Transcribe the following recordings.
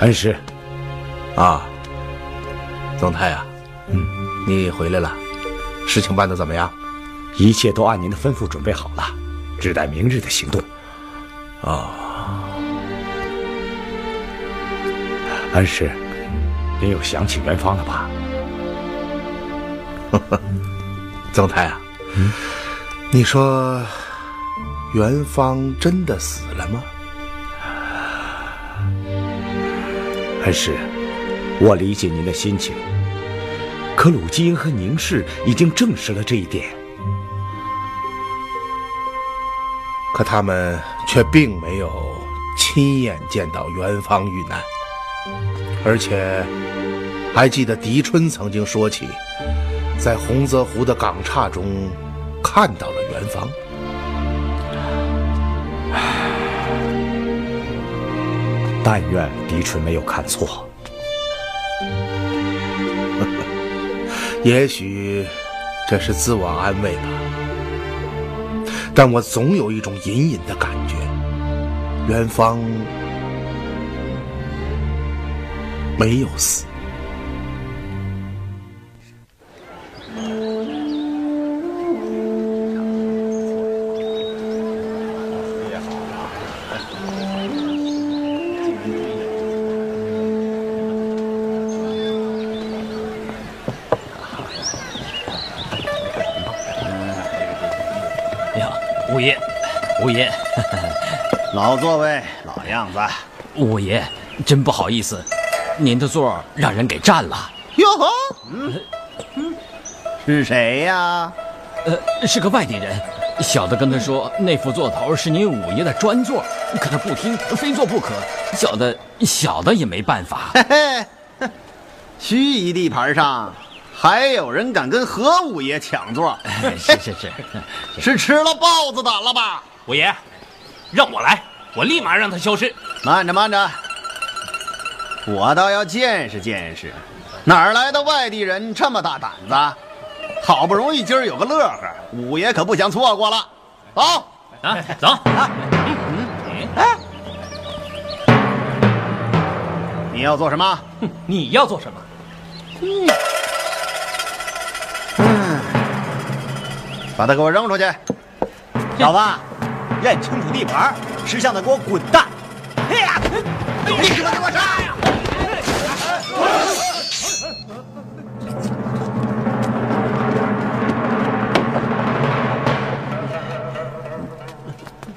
恩师，啊，总太啊，嗯，你回来了，事情办得怎么样？一切都按您的吩咐准备好了，只待明日的行动。哦，恩师，您又想起元芳了吧？总太啊，嗯你说元芳真的死了吗？恩师，我理解您的心情，可鲁基英和宁氏已经证实了这一点。可他们却并没有亲眼见到元芳遇难，而且还记得狄春曾经说起，在洪泽湖的港岔中看到了元芳。但愿狄春没有看错。也许这是自我安慰吧，但我总有一种隐隐的感觉，元芳没有死。老座位，老样子。五爷，真不好意思，您的座让人给占了。哟呵，嗯，是谁呀？呃，是个外地人，小的跟他说那副座头是您五爷的专座，可他不听，非坐不可。小的，小的也没办法。嘿嘿，哼盱眙地盘上还有人敢跟何五爷抢座？是是是，是吃了豹子胆了吧？五爷，让我来，我立马让他消失。慢着慢着，我倒要见识见识，哪儿来的外地人这么大胆子？好不容易今儿有个乐呵，五爷可不想错过了。走，啊，走，哎，你要做什么？哼你要做什么？嗯把他给我扔出去！小子，认清楚地盘，识相的给我滚蛋！哎呀，你给我杀呀！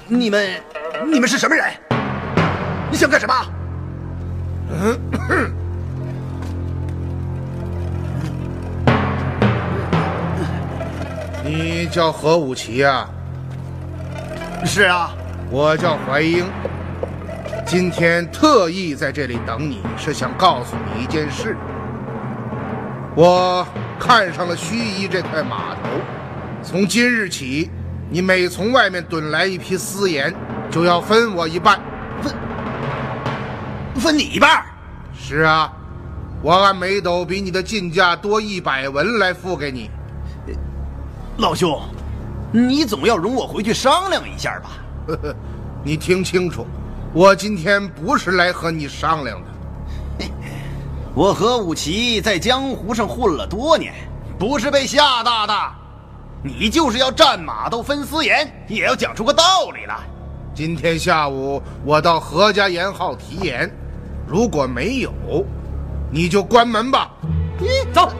你们，你们是什么人？你想干什么？你叫何武奇呀、是啊，我叫怀英。今天特意在这里等你，是想告诉你一件事。我看上了盱眙这块码头，从今日起，你每从外面趸来一批私盐，就要分我一半。分分你一半。是啊，我按每斗比你的进价多一百文来付给你。老兄，你总要容我回去商量一下吧？呵呵，你听清楚，我今天不是来和你商量的。我和武奇在江湖上混了多年，不是被吓大的。你就是要战马都分私盐，也要讲出个道理来。今天下午我到何家盐号提盐，如果没有，你就关门吧。走。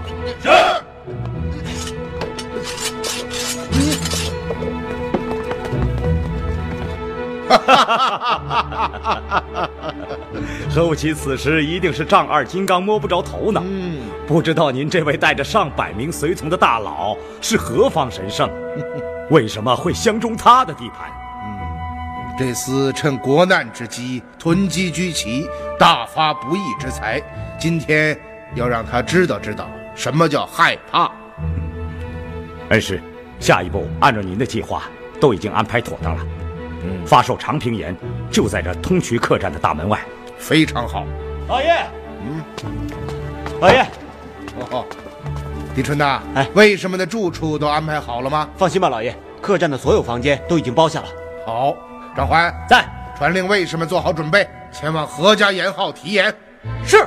何武奇此时一定是丈二金刚摸不着头脑。嗯，不知道您这位带着上百名随从的大佬是何方神圣，为什么会相中他的地盘？这厮趁国难之机囤积居奇，大发不义之财。今天要让他知道知道什么叫害怕。恩师，下一步按照您的计划都已经安排妥当了。嗯，发售长平盐就在这通衢客栈的大门外。非常好。老爷，嗯，老爷，哦，狄春呐，哎为什么的住处都安排好了吗？放心吧，老爷，客栈的所有房间都已经包下了。好，张环在，传令卫士们做好准备，前往何家盐号提盐。是。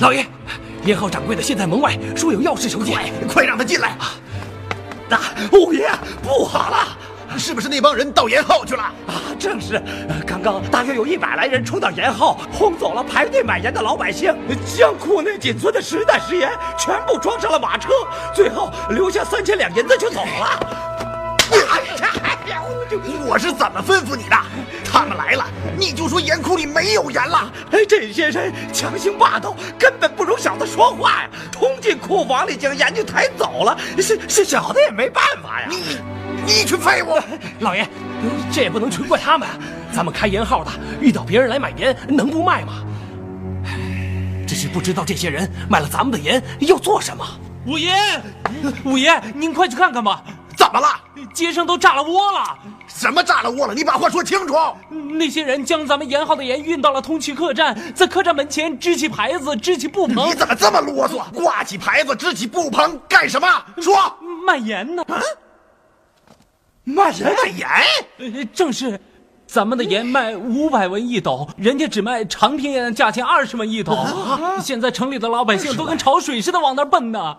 老爷，烟号掌柜的现在门外，说有要事求见。快让他进来！大五爷，不好了！是不是那帮人到严浩去了？啊，正是，呃刚刚大约有一百来人冲到严浩，轰走了排队买盐的老百姓，将库内仅存的十袋食盐全部装上了马车，最后留下三千两银子就走了。哎呀，我是怎么吩咐你的？他们来了，你就说盐库里没有盐了。哎，这些人强行霸道，根本不容小子说话呀！冲进库房里将盐就抬走了，是是小子也没办法呀。你你一群废物！老爷，这也不能全怪他们。咱们开盐号的，遇到别人来买盐，能不卖吗？只是不知道这些人买了咱们的盐要做什么。五爷，五爷，您快去看看吧，怎么了？街上都炸了窝了。什么炸了窝了？你把话说清楚。那些人将咱们盐号的盐运到了通衢客栈，在客栈门前支起牌子，支起布棚你，怎么这么啰嗦？挂起牌子，支起布棚，干什么？说，卖盐呢。卖盐卖盐？呃正是，咱们的盐卖五百文一斗，人家只卖长平盐的价钱二十文一斗。现在城里的老百姓都跟潮水似的往那儿奔呢。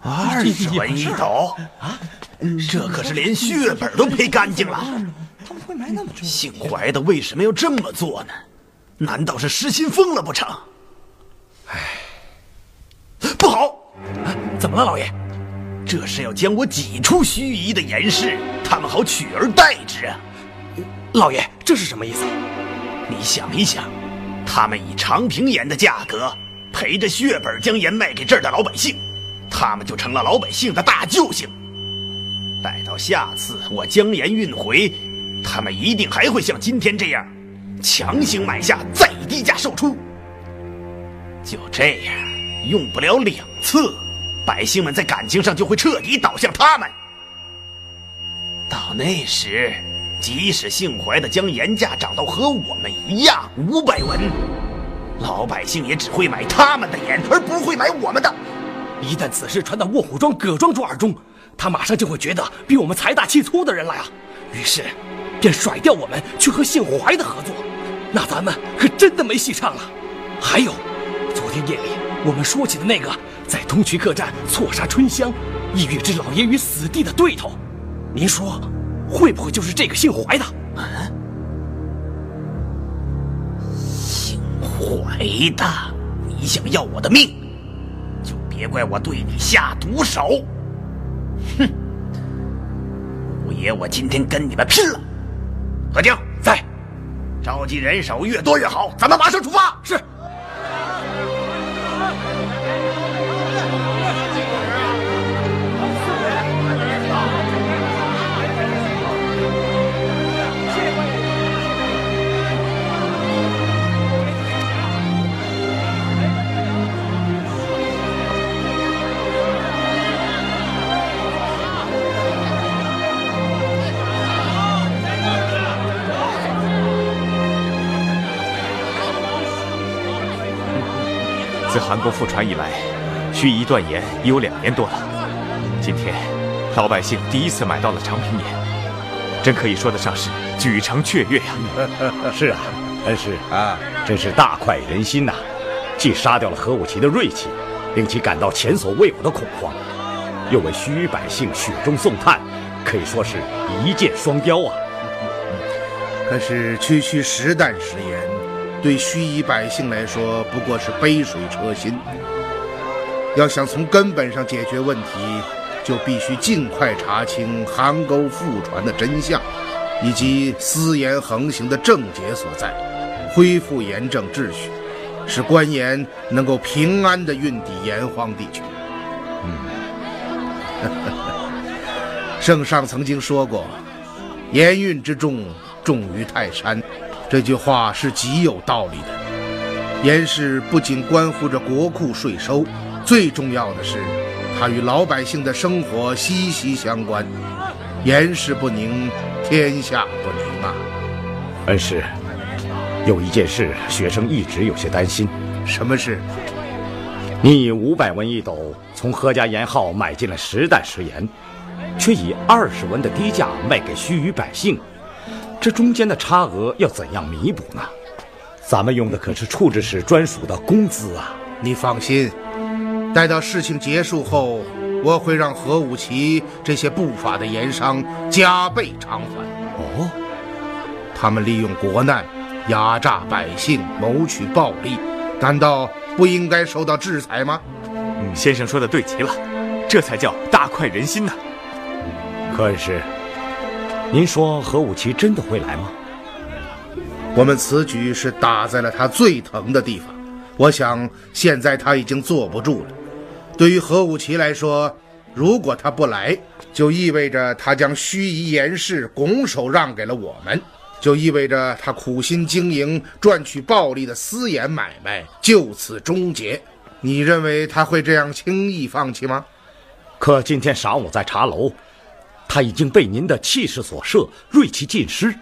二十文一斗啊！这可是连血本都赔干净了。他们会买那么重？姓怀的为什么要这么做呢？难道是失心疯了不成？唉，不好！怎么了，老爷？这是要将我挤出盱眙的严氏，他们好取而代之啊！老爷，这是什么意思？你想一想，他们以长平盐的价格赔着血本将盐卖给这儿的老百姓，他们就成了老百姓的大救星。待到下次我将盐运回，他们一定还会像今天这样，强行买下，再以低价售出。就这样，用不了两次，百姓们在感情上就会彻底倒向他们。到那时，即使姓怀的将盐价涨到和我们一样五百文，老百姓也只会买他们的盐，而不会买我们的。一旦此事传到卧虎庄、葛庄主耳中，他马上就会觉得比我们财大气粗的人来啊，于是便甩掉我们去和姓怀的合作，那咱们可真的没戏唱了。还有，昨天夜里我们说起的那个在通衢客栈错杀春香，意欲置老爷于死地的对头，您说会不会就是这个姓怀的？啊？姓怀的，你想要我的命，别怪我对你下毒手。哼五爷，我今天跟你们拼了！何静在，召集人手越多越好，咱们马上出发。是。自韩国复传以来，盱眙断盐已有两年多了。今天，老百姓第一次买到了长平盐，真可以说得上是举城雀跃呀！是啊，恩师啊，真是大快人心呐！既杀掉了何武奇的锐气，令其感到前所未有的恐慌，又为盱眙百姓雪中送炭，可以说是一箭双雕啊！可是区区十担食盐，对盱眙百姓来说不过是杯水车薪。要想从根本上解决问题，就必须尽快查清韩沟覆船的真相，以及私盐横行的症结所在，恢复盐政秩序，使官盐能够平安地运抵盐荒地区。嗯，圣上曾经说过：“盐运之重，重于泰山。”这句话是极有道理的。盐市不仅关乎着国库税收，最重要的是，它与老百姓的生活息息相关。盐市不宁，天下不宁啊！恩师，有一件事，学生一直有些担心。什么事？你以五百文一斗从何家盐号买进了十担食盐，却以二十文的低价卖给须臾百姓，这中间的差额要怎样弥补呢？咱们用的可是处置使专属的工资啊！你放心，待到事情结束后，我会让何武奇这些不法的盐商加倍偿还。哦，他们利用国难压榨百姓，谋取暴利，难道不应该受到制裁吗？嗯，先生说的对极了，这才叫大快人心呐！柯恩师，您说何武奇真的会来吗？我们此举是打在了他最疼的地方，我想现在他已经坐不住了。对于何武奇来说，如果他不来，就意味着他将盱眙盐市拱手让给了我们，就意味着他苦心经营、赚取暴利的私盐买卖就此终结。你认为他会这样轻易放弃吗？可今天晌午在茶楼，他已经被您的气势所慑，锐气尽失。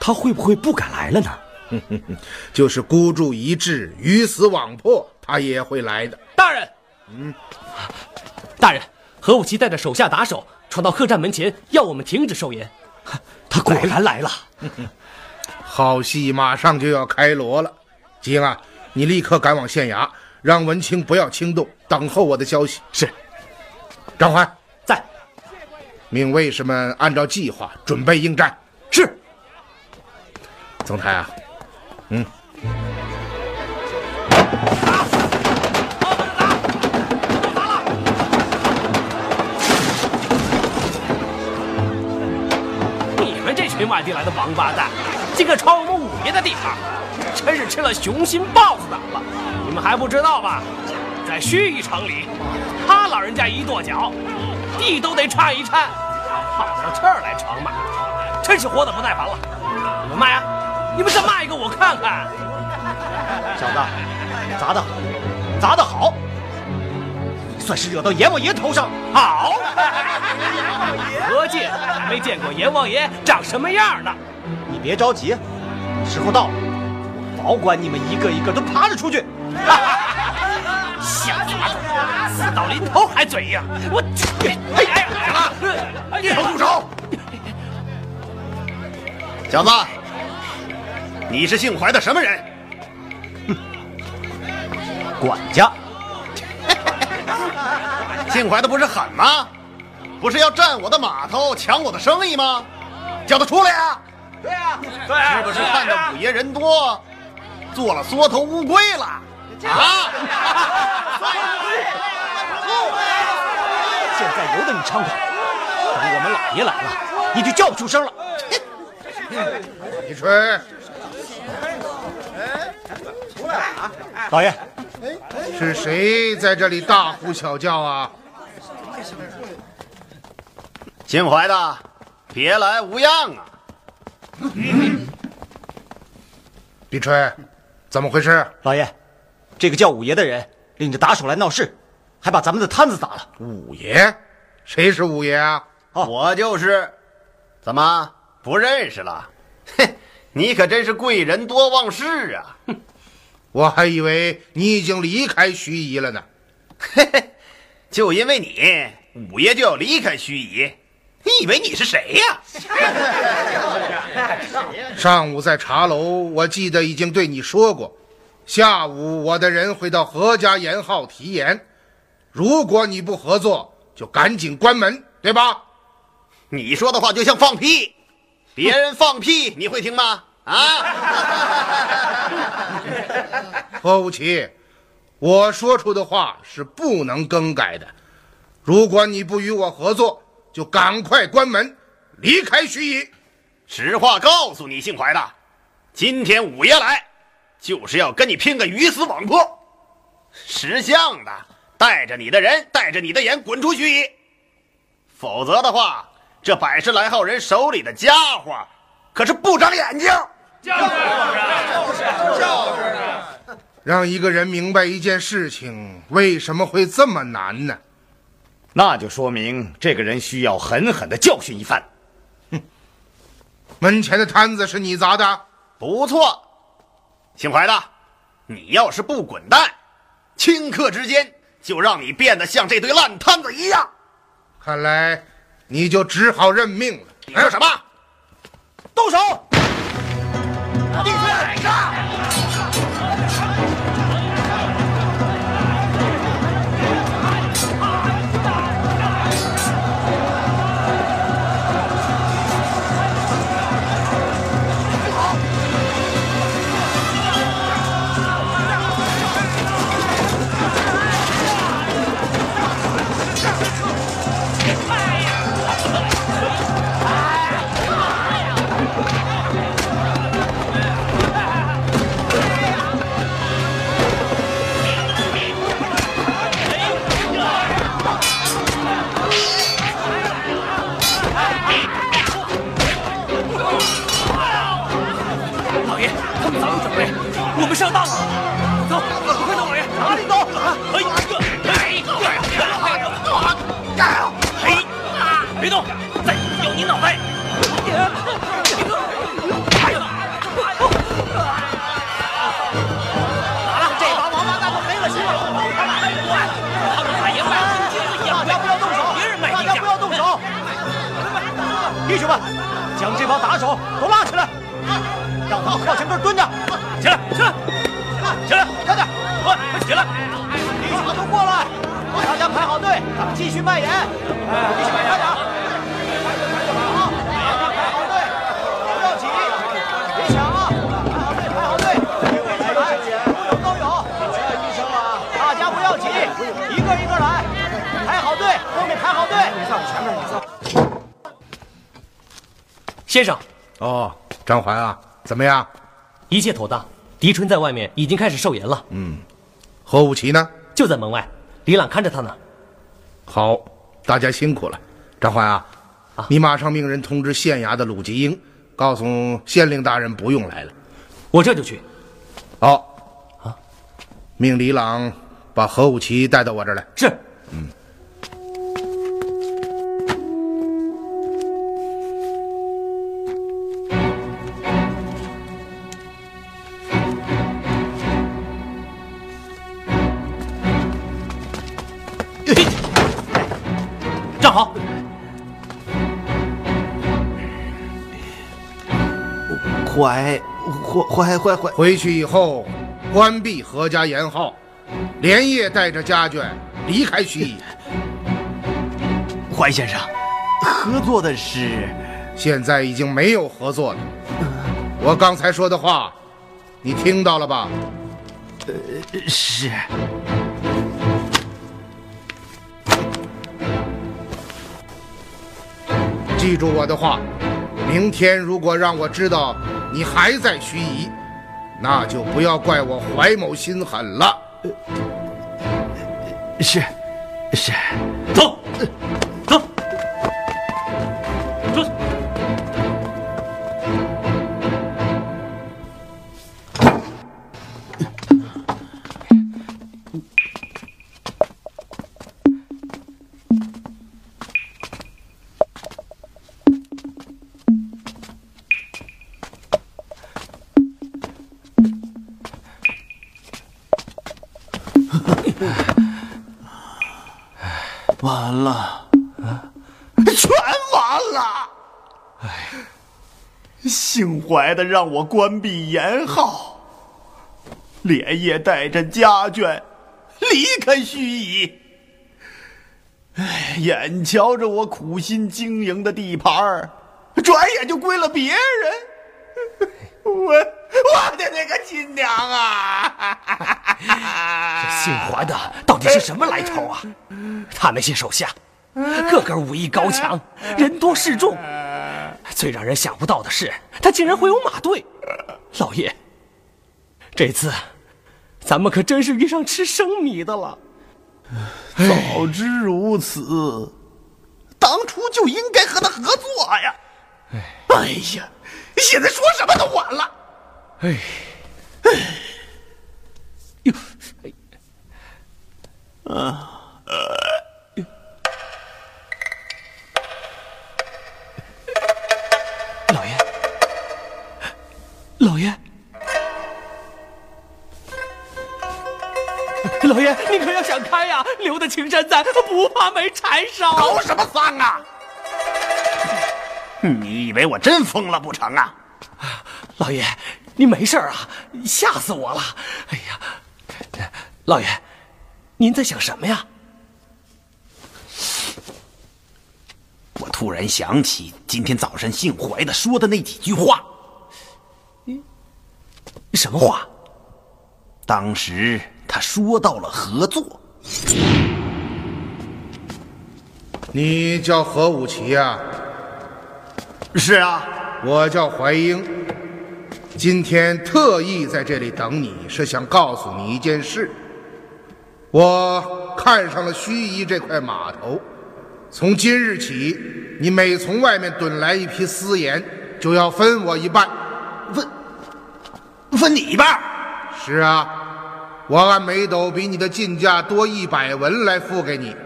他会不会不敢来了呢？就是孤注一掷、鱼死网破，他也会来的。大人，嗯，大人，何武奇带着手下打手闯到客栈门前，要我们停止售盐。他果然来了，好戏马上就要开锣了。吉英啊，你立刻赶往县衙，让文清不要轻动，等候我的消息。是。张环在，命卫士们按照计划准备应战。是。总台啊，嗯。你们这群外地来的王八蛋，竟敢闯我们五爷的地盘，真是吃了雄心豹子胆了！你们还不知道吧？在盱眙城里，他老人家一跺脚，地都得颤一颤，跑到这儿来闯马，真是活得不耐烦了。你们骂呀！你们再骂一个我看看！小子，砸的，砸的好！你算是惹到阎王爷头上。好，何进还没见过阎王爷长什么样呢。你别着急，时候到了，我保管你们一个一个都爬着出去。死到临头还嘴硬！我，哎呀，行了，低头住手！小子。你是姓怀的什么人？哼，管家。姓怀的不是狠吗？不是要占我的码头、抢我的生意吗？叫他出来呀！对呀，对，是不是看着五爷人多，做了缩头乌龟了？啊！现在由得你猖狂。等我们老爷来了，你就叫不出声了。李春，出来啊老爷，是谁在这里大呼小叫啊？秦淮的，别来无恙啊！李春，怎么回事？老爷，这个叫五爷的人领着打手来闹事，还把咱们的摊子砸了。五爷？谁是五爷啊？我就是。怎么不认识了？哼，你可真是贵人多忘事啊！哼，我还以为你已经离开盱眙了呢。嘿嘿，就因为你，五爷就要离开盱眙。你以为你是谁呀？上午在茶楼，我记得已经对你说过，下午我的人会到何家严号提言，如果你不合作，就赶紧关门，对吧？你说的话就像放屁，别人放屁你会听吗？啊！何无奇，我说出的话是不能更改的。如果你不与我合作，就赶快关门，离开盱眙。实话告诉你，姓怀的，今天五爷来，就是要跟你拼个鱼死网破。识相的，带着你的人，带着你的眼滚出盱眙，否则的话。这百十来号人手里的家伙，可是不长眼睛。就是就是就是让一个人明白一件事情为什么会这么难呢？那就说明这个人需要狠狠的教训一番。哼！门前的摊子是你砸的？不错。姓怀的，你要是不滚蛋，顷刻之间就让你变得像这堆烂摊子一样。看来。你就只好认命了。你说什么？动手！一个一个来，排好队，后面排好队。你上前面，你上。先生，哦，张怀啊，怎么样？一切妥当。狄春在外面已经开始售盐了。嗯，何武奇呢？就在门外，李朗看着他呢。好，大家辛苦了。张怀啊，啊，你马上命人通知县衙的鲁吉英，告诉县令大人不用来了。我这就去。好，啊，命李朗把何武奇带到我这儿来。是。嗯。站好！怀怀怀怀，回去以后关闭何家盐号，连夜带着家眷离开盱眙。怀先生，合作的事，现在已经没有合作了。我刚才说的话，你听到了吧？呃，是。记住我的话，明天如果让我知道你还在盱眙，那就不要怪我怀某心狠了。是，是。走，呃，怀的让我关闭延号，连夜带着家眷离开盱眙。哎，眼瞧着我苦心经营的地盘转眼就归了别人。我我的那个亲娘啊！这姓怀的到底是什么来头啊？他那些手下，个个武艺高强，人多势众。最让人想不到的是，他竟然会有马队。老爷，这次咱们可真是遇上吃生米的了。早知如此，当初就应该和他合作呀！哎呀！现在说什么都晚了。哎，哎，哟，啊，呃，老爷，老爷，你可要想开呀！留得青山在，不怕没柴烧。搞什么丧啊！你以为我真疯了不成啊？老爷，你没事啊？吓死我了！哎呀，老爷，您在想什么呀？我突然想起今天早上姓怀的说的那几句话。什么话？当时他说到了合作。你叫何武奇呀？是啊，我叫怀英，今天特意在这里等你，是想告诉你一件事。我看上了盱眙这块码头，从今日起，你每从外面趸来一批私盐，就要分我一半。分？分你一半？是啊，我按每斗比你的进价多一百文来付给你。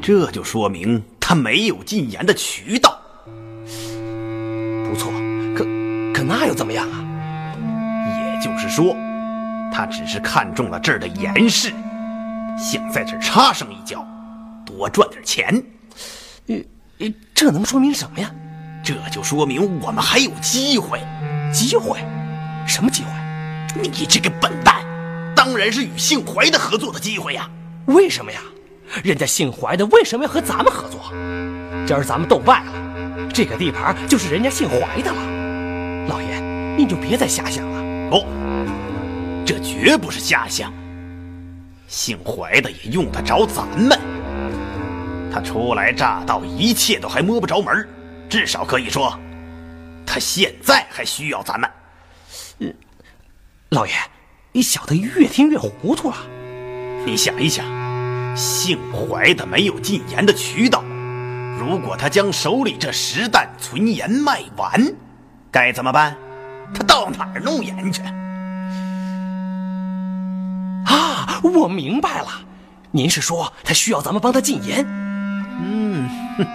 这就说明他没有进盐的渠道。不错，可可那又怎么样啊？也就是说，他只是看中了这儿的严氏，想在这儿插上一脚，多赚点钱。呃，这能说明什么呀？这就说明我们还有机会。机会？什么机会？你这个笨蛋，当然是与姓怀的合作的机会呀！为什么呀？人家姓怀的为什么要和咱们合作？今儿咱们斗败了。这个地盘就是人家姓怀的了，老爷，您就别再瞎想了。不，这绝不是瞎想。姓怀的也用得着咱们。他初来乍到，一切都还摸不着门至少可以说，他现在还需要咱们。嗯，老爷，你小的越听越糊涂了。你想一想，姓怀的没有进盐的渠道。如果他将手里这十担存盐卖完，该怎么办？他到哪儿弄盐去？啊，我明白了，您是说他需要咱们帮他进盐？嗯，哼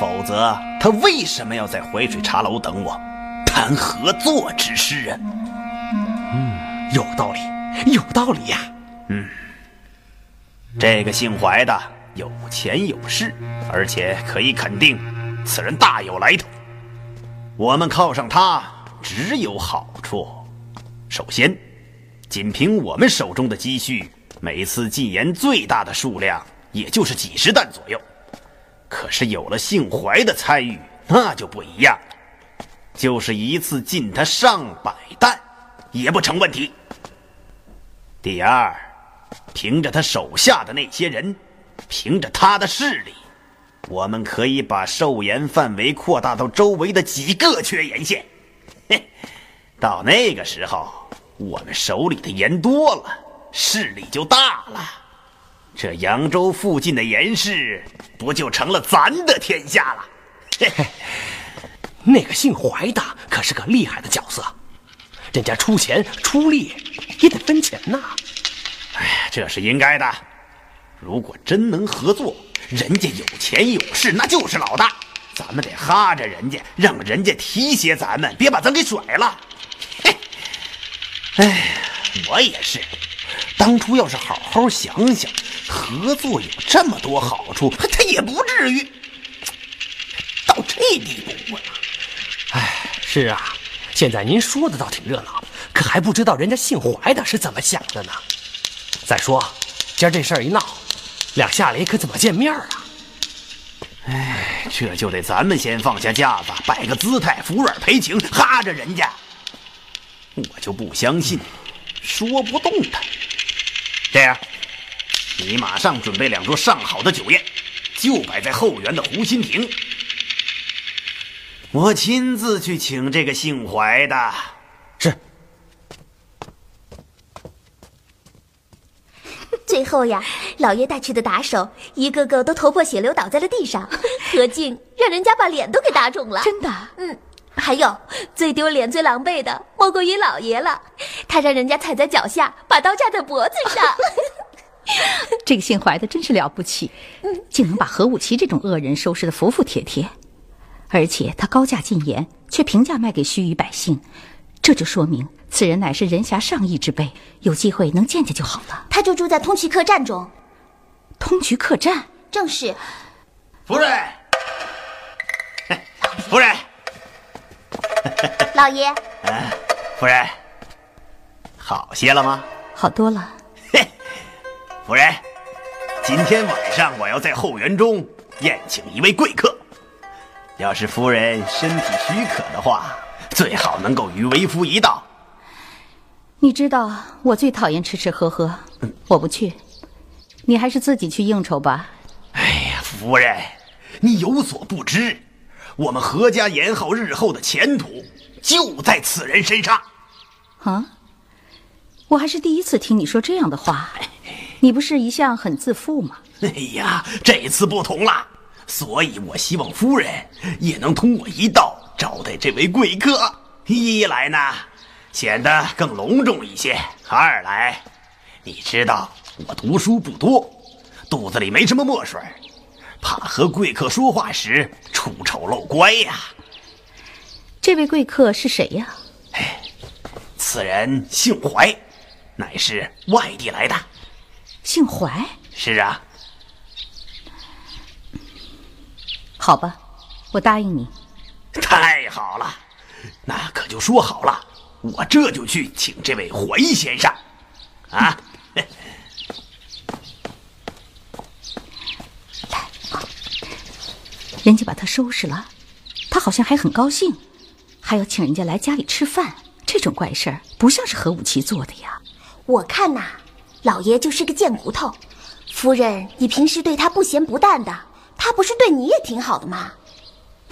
否则他为什么要在淮水茶楼等我，谈合作之事啊？嗯，有道理，有道理呀。嗯，这个姓怀的。有钱有势，而且可以肯定，此人大有来头。我们靠上他只有好处。首先，仅凭我们手中的积蓄，每次进盐最大的数量也就是几十担左右。可是有了姓怀的参与，那就不一样了，就是一次进他上百担，也不成问题。第二，凭着他手下的那些人。凭着他的势力，我们可以把寿盐范围扩大到周围的几个缺盐县。嘿，到那个时候，我们手里的盐多了，势力就大了。这扬州附近的盐市不就成了咱的天下了？嘿嘿，那个姓怀的可是个厉害的角色，人家出钱出力也得分钱呐。哎，这是应该的。如果真能合作，人家有钱有势，那就是老大。咱们得哈着人家，让人家提携咱们，别把咱给甩了。嘿，哎，我也是。当初要是好好想想，合作有这么多好处，他也不至于到这地步啊。哎，是啊，现在您说的倒挺热闹，可还不知道人家姓怀的是怎么想的呢。再说，今儿这事儿一闹，两下里可怎么见面啊？哎，这就得咱们先放下架子，摆个姿态，服软赔情，哈着人家。我就不相信，说不动他。这样，你马上准备两桌上好的酒宴，就摆在后园的湖心亭。我亲自去请这个姓怀的。是。最后呀，老爷带去的打手一个个都头破血流倒在了地上，何静让人家把脸都给打肿了。真的？嗯。还有最丢脸、最狼狈的，莫过于老爷了。他让人家踩在脚下，把刀架在脖子上。这个姓怀的真是了不起，竟能把何武奇这种恶人收拾的服服帖帖。而且他高价进言，却平价卖给须臾百姓，这就说明此人乃是人侠上义之辈。有机会能见见就好了。他就住在通衢客栈中。通衢客栈？正是。夫人，夫人。老爷，哎，夫人，好些了吗？好多了。嘿，夫人，今天晚上我要在后园中宴请一位贵客，要是夫人身体许可的话，最好能够与为夫一道。你知道我最讨厌吃吃喝喝，我不去，你还是自己去应酬吧。哎呀，夫人，你有所不知。我们何家延浩日后的前途就在此人身上。啊，我还是第一次听你说这样的话。你不是一向很自负吗？哎呀，这次不同了，所以我希望夫人也能同我一道招待这位贵客。一来呢，显得更隆重一些；二来，你知道我读书不多，肚子里没什么墨水。怕和贵客说话时出丑露乖呀。这位贵客是谁呀？哎，此人姓怀，乃是外地来的。姓怀？是啊。好吧，我答应你。太好了，那可就说好了，我这就去请这位怀先生。啊。来人家把他收拾了，他好像还很高兴，还要请人家来家里吃饭。这种怪事儿不像是何武奇做的呀。我看呐，老爷就是个贱骨头。夫人，你平时对他不咸不淡的，他不是对你也挺好的吗？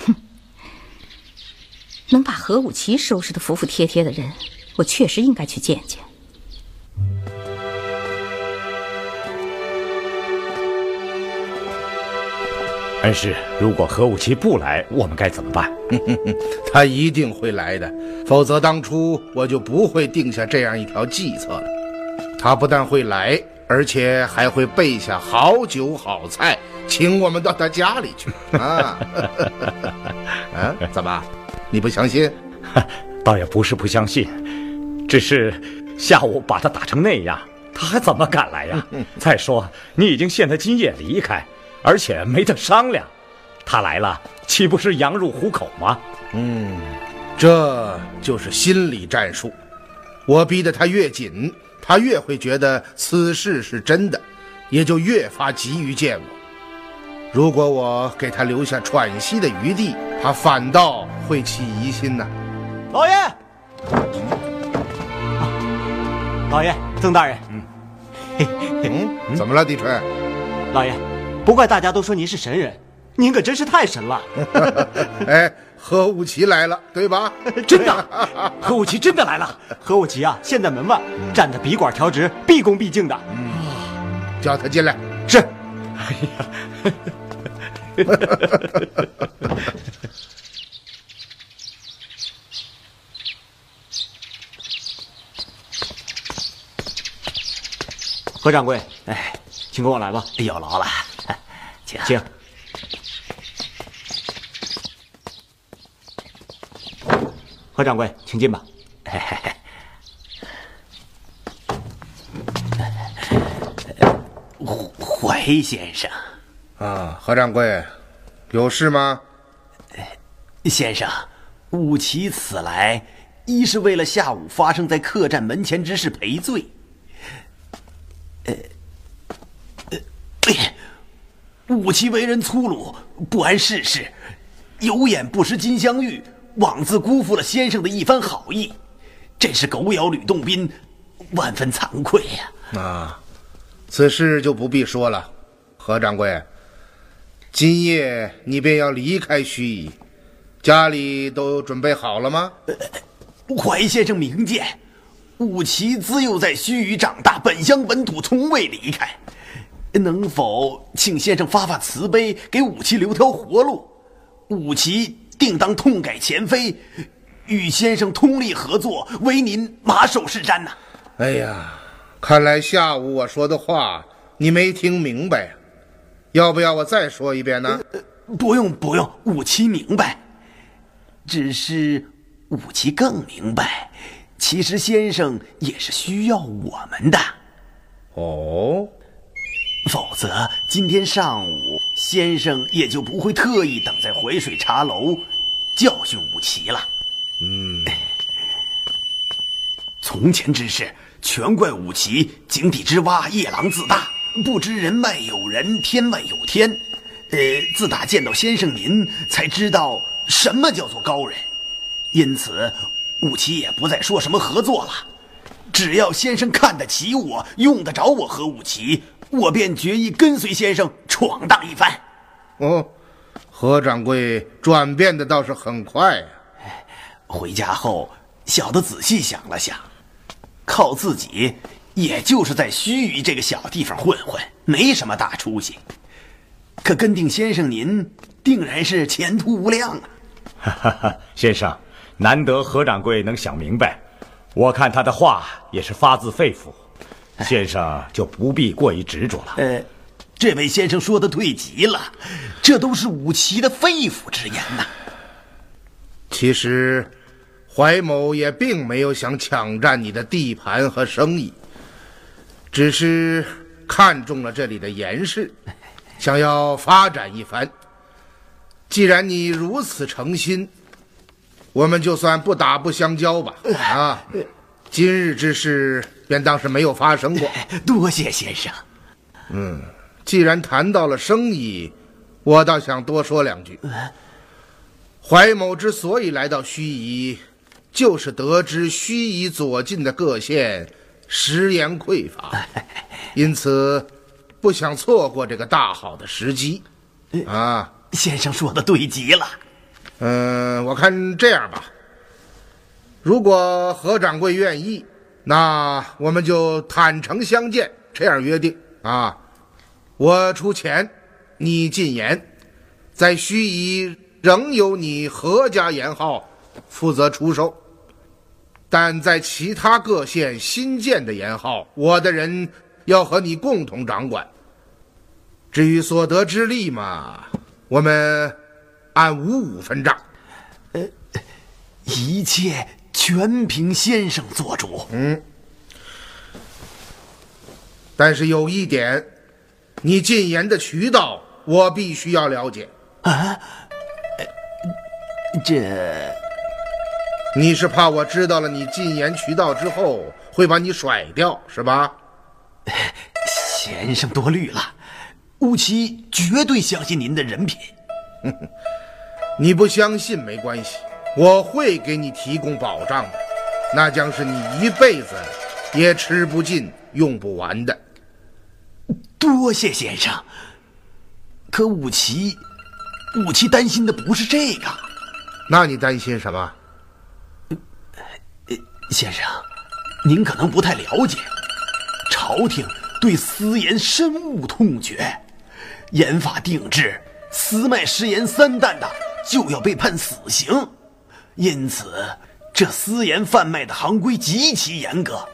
哼，能把何武奇收拾的服服帖帖的人，我确实应该去见见。恩师，如果何武奇不来，我们该怎么办？他一定会来的，否则当初我就不会定下这样一条计策了。他不但会来，而且还会备下好酒好菜，请我们到他家里去。啊，啊，怎么？你不相信？倒也不是不相信，只是下午把他打成那样，他还怎么敢来呀？再说，你已经限他今夜离开。而且没得商量，他来了，岂不是羊入虎口吗？嗯，这就是心理战术。我逼得他越紧，他越会觉得此事是真的，也就越发急于见我。如果我给他留下喘息的余地，他反倒会起疑心呢。老爷，老爷，曾大人，嗯，嗯，怎么了，地春？老爷。不怪大家都说您是神人，您可真是太神了。哎，何武奇来了，对吧？真的，何武奇真的来了。何武奇啊，现在门外站着笔管调直，毕恭毕敬的。叫他进来。是。何掌柜，哎，请跟我来吧。有劳了，请请。何掌柜，请进吧。怀先生，啊，何掌柜，有事吗？先生，武奇此来，一是为了下午发生在客栈门前之事赔罪。呃，呃，武奇为人粗鲁，不谙世事，有眼不识金镶玉，枉自辜负了先生的一番好意，真是狗咬吕洞宾，万分惭愧呀、啊，此事就不必说了。何掌柜，今夜你便要离开盱眙，家里都准备好了吗？怀先生明鉴，武奇自幼在盱眙长大，本乡本土，从未离开。能否请先生发发慈悲，给武奇留条活路？武奇定当痛改前非，与先生通力合作，为您马首是瞻呐、哎呀，看来下午我说的话你没听明白呀，要不要我再说一遍呢？不用不用，武七明白。只是武七更明白，其实先生也是需要我们的。哦，否则今天上午先生也就不会特意等在淮水茶楼教训武七了。嗯，从前之事，全怪武七井底之蛙，夜郎自大，不知人外有人，天外有天。呃，自打见到先生您，才知道什么叫做高人。因此，武奇也不再说什么合作了。只要先生看得起我，用得着我和武奇，我便决意跟随先生闯荡一番。哦，何掌柜转变的倒是很快呀、回家后，小的仔细想了想，靠自己，也就是在盱眙这个小地方混混，没什么大出息。可跟定先生您，定然是前途无量啊！哈哈哈，先生，难得何掌柜能想明白，我看他的话也是发自肺腑，先生就不必过于执着了。呃，这位先生说的对极了，这都是武奇的肺腑之言呐、其实，怀某也并没有想抢占你的地盘和生意，只是看中了这里的严氏，想要发展一番。既然你如此诚心，我们就算不打不相交吧。啊，今日之事便当是没有发生过。多谢先生。嗯，既然谈到了生意，我倒想多说两句。怀某之所以来到盱眙，就是得知盱眙左近的各县食盐匮乏，因此不想错过这个大好的时机。啊，先生说的对极了。嗯，我看这样吧，如果何掌柜愿意，那我们就坦诚相见，这样约定啊。我出钱，你进盐，在盱眙仍由你何家盐号负责出售，但在其他各县新建的盐号，我的人要和你共同掌管。至于所得之利嘛，我们按五五分账。呃一切全凭先生做主。嗯，但是有一点，你进盐的渠道我必须要了解。啊，这你是怕我知道了你进言渠道之后会把你甩掉，是吧？先生多虑了，武奇绝对相信您的人品。你不相信没关系，我会给你提供保障的，那将是你一辈子也吃不尽、用不完的。多谢先生。可武奇武奇担心的不是这个。那你担心什么？先生，您可能不太了解，朝廷对私盐深恶痛绝，严法定制，私卖食盐三担的就要被判死刑。因此，这私盐贩卖的行规极其严格，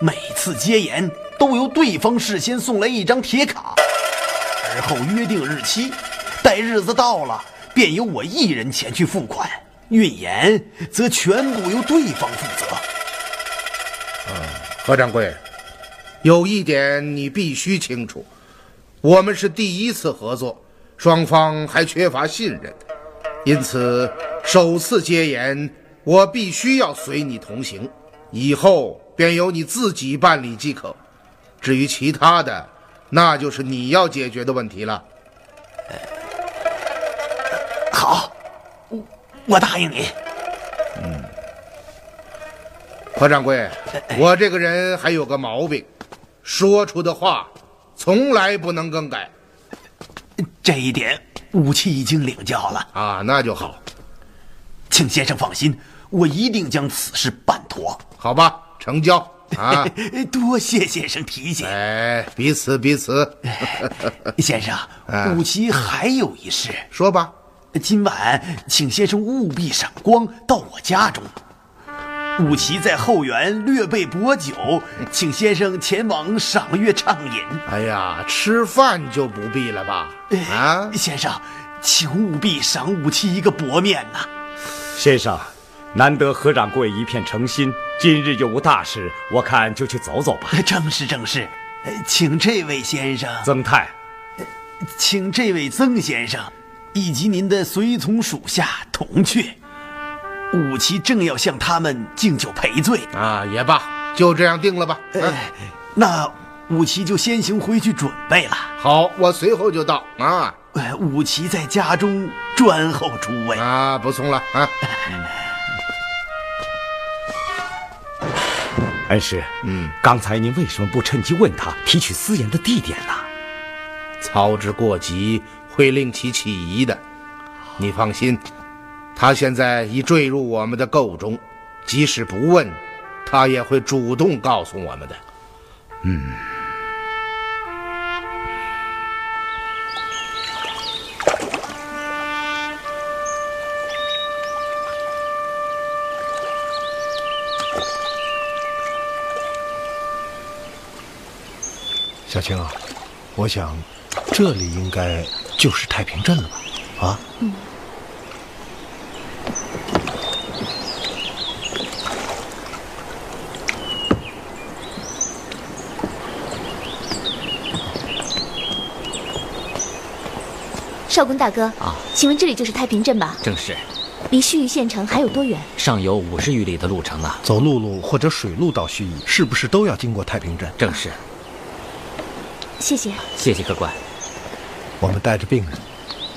每次接盐都由对方事先送来一张铁卡，而后约定日期，待日子到了，便由我一人前去付款。运盐则全部由对方负责。嗯何掌柜，有一点你必须清楚，我们是第一次合作，双方还缺乏信任，因此首次接盐，我必须要随你同行，以后便由你自己办理即可。至于其他的，那就是你要解决的问题了。好，我我答应你。嗯何掌柜，我这个人还有个毛病，说出的话从来不能更改。这一点武器已经领教了啊，那就好。请先生放心，我一定将此事办妥。好吧，成交啊！多谢先生提醒。哎，彼此彼此。先生，武器还有一事，说吧。今晚请先生务必赏光到我家中。武奇在后园略备薄酒，请先生前往赏月畅饮。哎呀，吃饭就不必了吧？啊，先生，请务必赏武奇一个薄面呐。先生，难得何掌柜一片诚心，今日又无大事，我看就去走走吧。正是正是，请这位先生曾太，请这位曾先生，以及您的随从属下同去。武奇正要向他们敬酒赔罪啊，也罢，就这样定了吧。哎，那武奇就先行回去准备了。好，我随后就到啊。哎，武奇在家中专候诸位啊，不送了啊。恩师，嗯，刚才您为什么不趁机问他提取私盐的地点呢？操之过急会令其起疑的。你放心。他现在已坠入我们的构中，即使不问，他也会主动告诉我们的。嗯。小青啊，我想这里应该就是太平镇了吧？啊？嗯。少公大哥啊，请问这里就是太平镇吧？正是。离盱眙县城还有多远？上游五十余里的路程呢。走陆路或者水路到盱眙，是不是都要经过太平镇？正是。谢谢。谢谢客官。我们带着病人，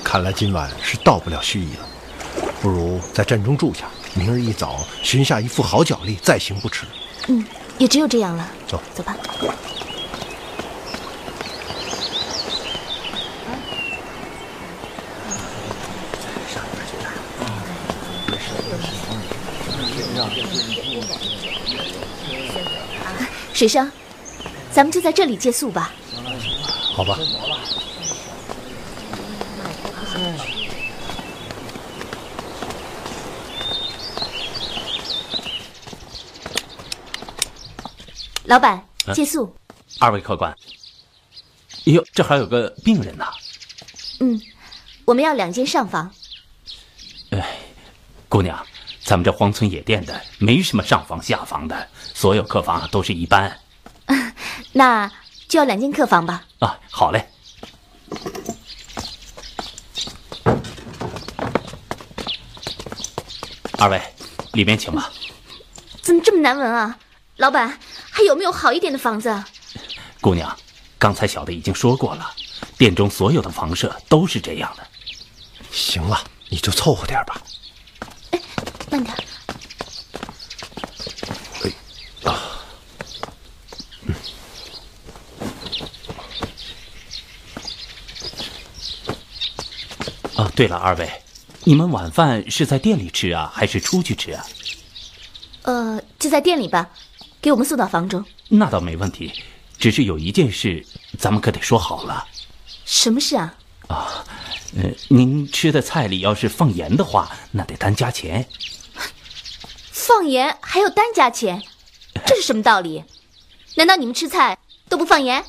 看来今晚是到不了盱眙了。不如在镇中住下，明日一早寻下一副好脚力再行不迟。嗯，也只有这样了。走，走吧。水生，咱们就在这里借宿吧。好吧。老板，借宿。二位客官。哎呦，这还有个病人呢。嗯，我们要两间上房。哎，姑娘。咱们这荒村野店的，没什么上房下房的，所有客房都是一般。那就要两间客房吧。啊，好嘞。二位，里面请吧。怎么这么难闻啊？老板，还有没有好一点的房子？姑娘，刚才小的已经说过了，店中所有的房舍都是这样的。行了，你就凑合点吧。慢点。哎，啊，嗯，哦，对了，二位，你们晚饭是在店里吃啊，还是出去吃啊？呃，就在店里吧，给我们送到房中。那倒没问题，只是有一件事，咱们可得说好了。什么事啊？啊，呃，您吃的菜里要是放盐的话，那得单加钱。放盐还要单加钱，这是什么道理？难道你们吃菜都不放盐？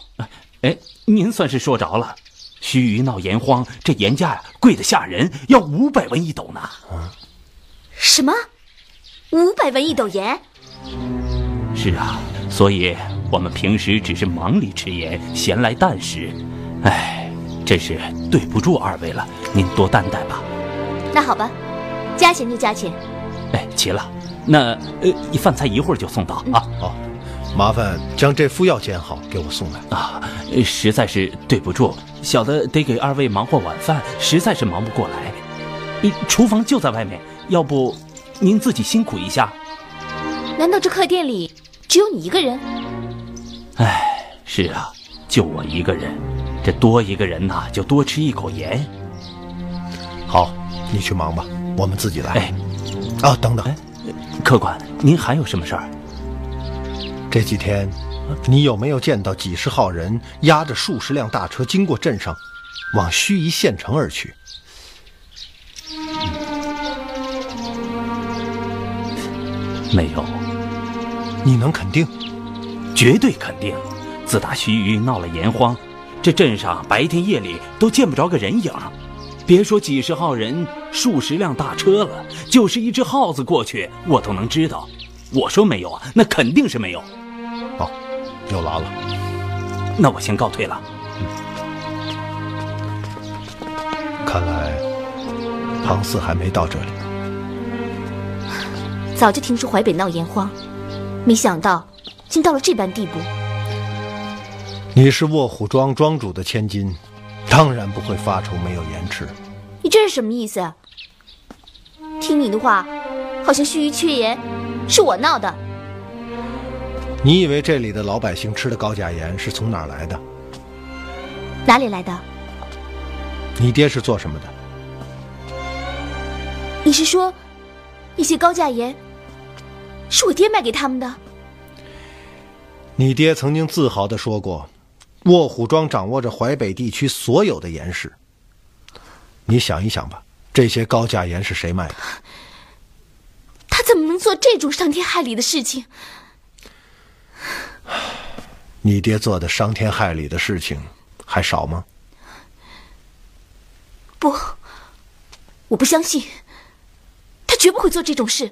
哎，您算是说着了。须臾闹盐荒，这盐价呀贵得吓人，要五百文一斗呢。什么？五百文一斗盐？是啊，所以我们平时只是忙里吃盐，闲来淡食。哎，真是对不住二位了，您多担待吧。那好吧，加钱就加钱。哎，齐了，那呃，饭菜一会儿就送到啊。哦，麻烦将这副药煎好，给我送来啊。实在是对不住，小的得给二位忙活晚饭，实在是忙不过来。厨房就在外面，要不您自己辛苦一下？难道这客店里只有你一个人？哎，是啊，就我一个人。这多一个人呐，就多吃一口盐。好，你去忙吧，我们自己来。哎，啊，等等，哎客官，您还有什么事儿？这几天，你有没有见到几十号人押着数十辆大车经过镇上，往盱眙县城而去？没有。你能肯定？绝对肯定。自打盱眙闹了盐荒，这镇上白天夜里都见不着个人影。别说几十号人、数十辆大车了，就是一只耗子过去，我都能知道。我说没有啊，那肯定是没有。哦，有劳了。那我先告退了。看来庞四还没到这里。早就听说淮北闹盐荒，没想到竟到了这般地步。你是卧虎庄庄主的千金，当然不会发愁没有盐吃。你这是什么意思？啊？听你的话，好像须臾缺盐是我闹的。你以为这里的老百姓吃的高价盐是从哪儿来的？哪里来的？你爹是做什么的？你是说，那些高价盐是我爹卖给他们的？你爹曾经自豪的说过。卧虎庄掌握着淮北地区所有的盐市。你想一想吧，这些高价盐是谁卖的？他怎么能做这种伤天害理的事情？你爹做的伤天害理的事情还少吗？不，我不相信，他绝不会做这种事。